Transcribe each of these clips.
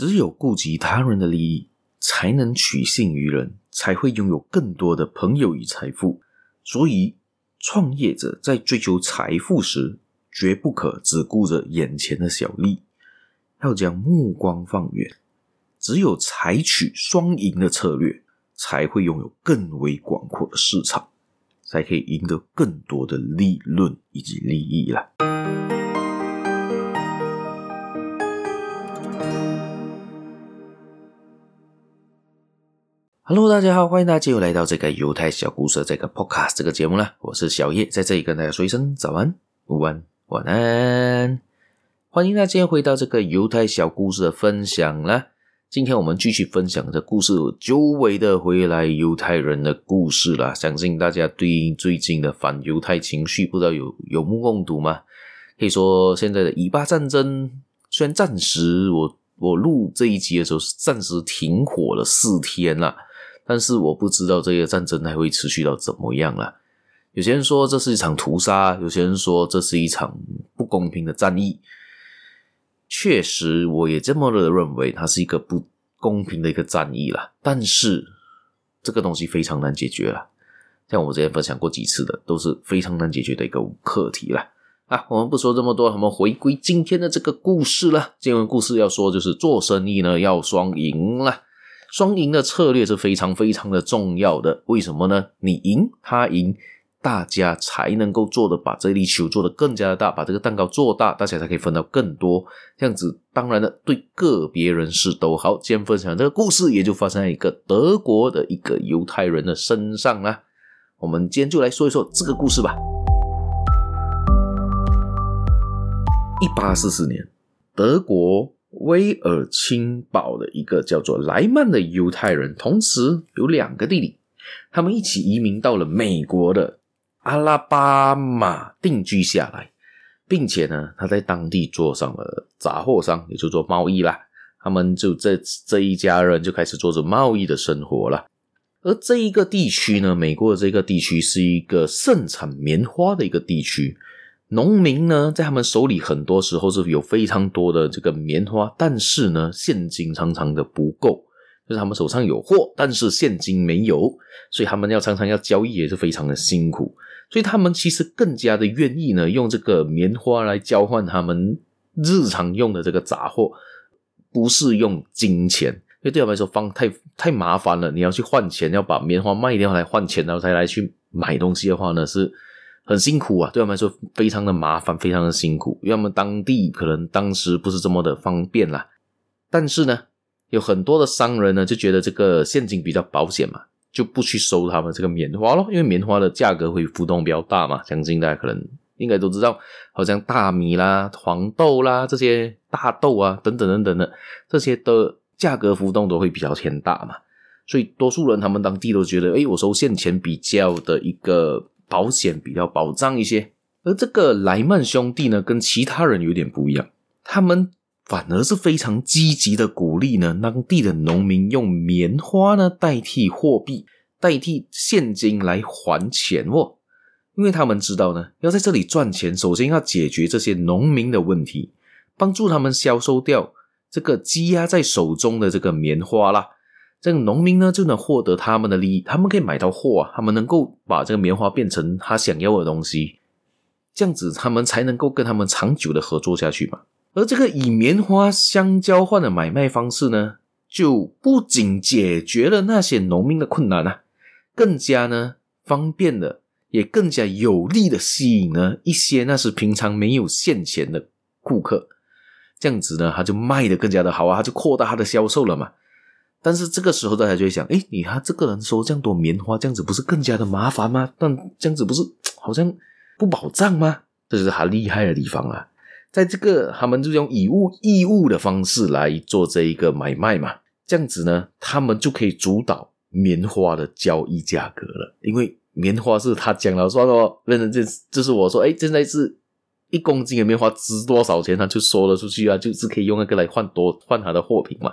只有顾及他人的利益，才能取信于人，才会拥有更多的朋友与财富。所以，创业者在追求财富时，绝不可只顾着眼前的小利，要将目光放远。只有采取双赢的策略，才会拥有更为广阔的市场，才可以赢得更多的利润以及利益啦。Hello，大家好，欢迎大家又来到这个犹太小故事这个 Podcast 这个节目啦。我是小叶，在这里跟大家说一声早安、午安、晚安。欢迎大家回到这个犹太小故事的分享啦。今天我们继续分享的故事，久违的回来犹太人的故事啦。相信大家对最近的反犹太情绪，不知道有有目共睹吗？可以说，现在的以巴战争虽然暂时我我录这一集的时候是暂时停火了四天啦，但是我不知道这个战争还会持续到怎么样啦。有些人说这是一场屠杀，有些人说这是一场不公平的战役。确实，我也这么的认为，它是一个不公平的一个战役啦。但是，这个东西非常难解决了。像我之前分享过几次的，都是非常难解决的一个课题啦。啊，我们不说这么多，我们回归今天的这个故事了。今天故事要说，就是做生意呢要双赢啦。双赢的策略是非常非常的重要的。为什么呢？你赢，他赢。大家才能够做的把这粒球做得更加的大，把这个蛋糕做大，大家才可以分到更多。这样子，当然了，对个别人士都好。今天分享这个故事，也就发生在一个德国的一个犹太人的身上啦。我们今天就来说一说这个故事吧。一八四四年，德国威尔清堡的一个叫做莱曼的犹太人，同时有两个弟弟，他们一起移民到了美国的。阿拉巴马定居下来，并且呢，他在当地做上了杂货商，也就做贸易啦。他们就这这一家人就开始做着贸易的生活了。而这一个地区呢，美国的这个地区是一个盛产棉花的一个地区，农民呢，在他们手里很多时候是有非常多的这个棉花，但是呢，现金常常的不够。就是他们手上有货，但是现金没有，所以他们要常常要交易也是非常的辛苦，所以他们其实更加的愿意呢，用这个棉花来交换他们日常用的这个杂货，不是用金钱，因为对他们来说方太太麻烦了，你要去换钱，要把棉花卖掉来换钱，然后才来去买东西的话呢，是很辛苦啊，对他们来说非常的麻烦，非常的辛苦，因为他们当地可能当时不是这么的方便啦，但是呢。有很多的商人呢，就觉得这个现金比较保险嘛，就不去收他们这个棉花咯，因为棉花的价格会浮动比较大嘛。相信大家可能应该都知道，好像大米啦、黄豆啦这些大豆啊等等等等的这些的价格浮动都会比较偏大嘛。所以多数人他们当地都觉得，诶，我收现钱比较的一个保险比较保障一些。而这个莱曼兄弟呢，跟其他人有点不一样，他们。反而是非常积极的鼓励呢，当地的农民用棉花呢代替货币、代替现金来还钱哦，因为他们知道呢，要在这里赚钱，首先要解决这些农民的问题，帮助他们销售掉这个积压在手中的这个棉花啦，这个农民呢就能获得他们的利益，他们可以买到货啊，他们能够把这个棉花变成他想要的东西，这样子他们才能够跟他们长久的合作下去嘛。而这个以棉花相交换的买卖方式呢，就不仅解决了那些农民的困难啊，更加呢方便的，也更加有力的吸引了一些那是平常没有现钱的顾客。这样子呢，他就卖得更加的好啊，他就扩大他的销售了嘛。但是这个时候大家就会想，诶，你他这个人收这样多棉花，这样子不是更加的麻烦吗？但这样子不是好像不保障吗？这就是他厉害的地方啊。在这个，他们就用以物易物的方式来做这一个买卖嘛，这样子呢，他们就可以主导棉花的交易价格了。因为棉花是他讲了算哦，认成这就是我说，哎，现在是一公斤的棉花值多少钱，他就说了出去啊，就是可以用那个来换多换他的货品嘛。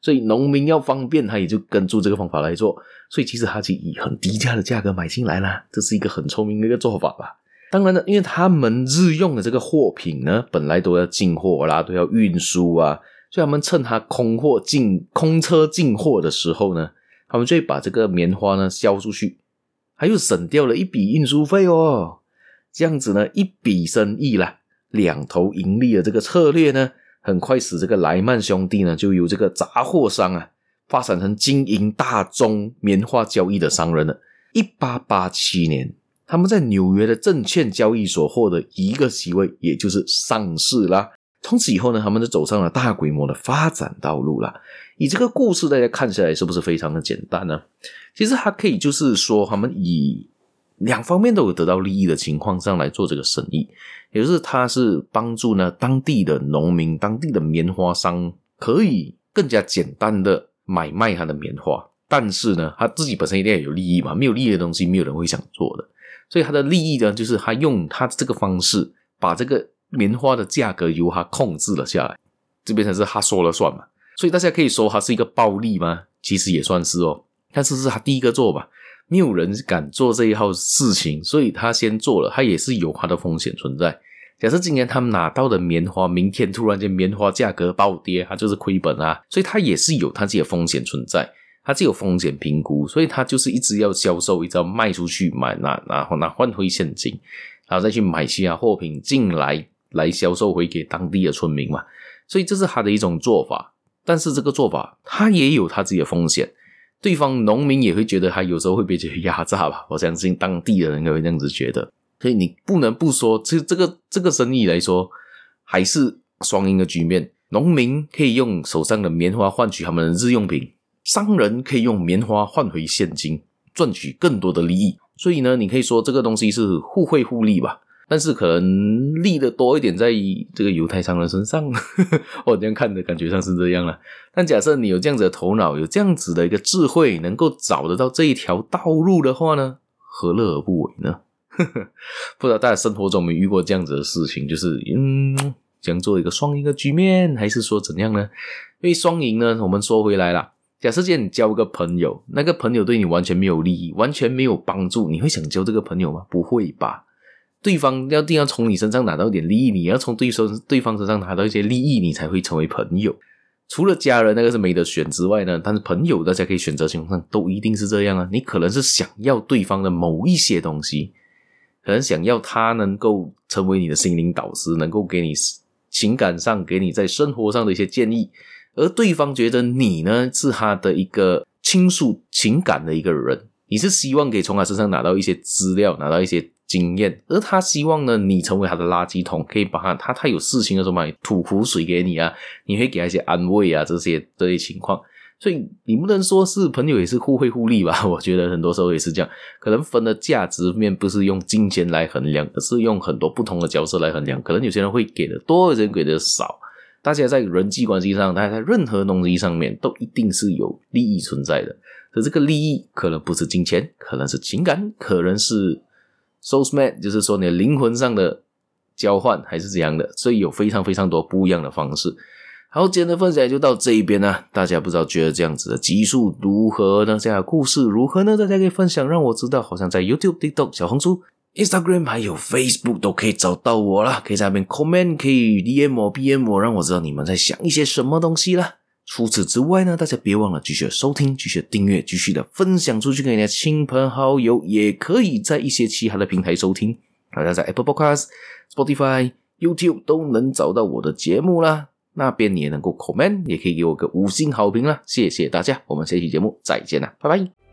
所以农民要方便，他也就跟住这个方法来做。所以其实他就以很低价的价格买进来了，这是一个很聪明的一个做法吧。当然了，因为他们日用的这个货品呢，本来都要进货啦，都要运输啊，所以他们趁他空货进空车进货的时候呢，他们就会把这个棉花呢销出去，还又省掉了一笔运输费哦。这样子呢，一笔生意啦，两头盈利的这个策略呢，很快使这个莱曼兄弟呢，就由这个杂货商啊，发展成经营大宗棉花交易的商人了。一八八七年，他们在纽约的证券交易所获得一个席位，也就是上市啦。从此以后呢，他们就走上了大规模的发展道路了。以这个故事，大家看起来是不是非常的简单呢？其实它可以就是说，他们以两方面都有得到利益的情况上来做这个生意，也就是他是帮助呢当地的农民、当地的棉花商可以更加简单的买卖他的棉花，但是呢，他自己本身一定要有利益嘛，没有利益的东西，没有人会想做的。所以他的利益呢，就是他用他这个方式把这个。棉花的价格由他控制了下来，这边才是他说了算嘛。所以大家可以说他是一个暴利吗？其实也算是哦。但是是他第一个做吧，没有人敢做这一套事情，所以他先做了，他也是有他的风险存在。假设今年他们拿到的棉花，明天突然间棉花价格暴跌，他就是亏本啊。所以他也是有他自己的风险存在，他自己有风险评估，所以他就是一直要销售，一直要卖出去，买拿然后拿换回现金，然后再去买其他货品进来。来销售回给当地的村民嘛，所以这是他的一种做法。但是这个做法，他也有他自己的风险。对方农民也会觉得他有时候会被这压榨吧。我相信当地的人也会这样子觉得。所以你不能不说，这这个这个生意来说，还是双赢的局面。农民可以用手上的棉花换取他们的日用品，商人可以用棉花换回现金，赚取更多的利益。所以呢，你可以说这个东西是互惠互利吧。但是可能利的多一点在这个犹太商人身上，我这样看的感觉上是这样了。但假设你有这样子的头脑，有这样子的一个智慧，能够找得到这一条道路的话呢，何乐而不为呢？不知道大家生活中有没有遇过这样子的事情，就是嗯，想做一个双赢的局面，还是说怎样呢？因为双赢呢，我们说回来了，假设今天你交个朋友，那个朋友对你完全没有利益，完全没有帮助，你会想交这个朋友吗？不会吧。对方要定要从你身上拿到一点利益，你要从对手对方身上拿到一些利益，你才会成为朋友。除了家人那个是没得选之外呢，但是朋友大家可以选择情况上都一定是这样啊。你可能是想要对方的某一些东西，可能想要他能够成为你的心灵导师，能够给你情感上给你在生活上的一些建议，而对方觉得你呢是他的一个倾诉情感的一个人，你是希望可以从他身上拿到一些资料，拿到一些。经验，而他希望呢，你成为他的垃圾桶，可以把他他他有事情的时候嘛，吐苦水给你啊，你会给他一些安慰啊，这些这些情况，所以你不能说是朋友也是互惠互利吧？我觉得很多时候也是这样，可能分的价值面不是用金钱来衡量，而是用很多不同的角色来衡量。可能有些人会给的多，有些人给的少。大家在人际关系上，大家在任何东西上面，都一定是有利益存在的。可这个利益可能不是金钱，可能是情感，可能是。Soulmate 就是说你的灵魂上的交换还是怎样的，所以有非常非常多不一样的方式。好，今天的分享就到这一边呢。大家不知道觉得这样子的集数如何呢？这样的故事如何呢？大家可以分享让我知道。好像在 YouTube、TikTok、小红书、Instagram 还有 Facebook 都可以找到我啦。可以在那边 comment，可以 DM 我、PM 我，让我知道你们在想一些什么东西啦。除此之外呢，大家别忘了继续收听、继续订阅、继续的分享出去给你的亲朋好友，也可以在一些其他的平台收听。大家在 Apple Podcast、Spotify、YouTube 都能找到我的节目啦。那边你也能够 comment，也可以给我个五星好评啦。谢谢大家，我们下期节目再见啦，拜拜。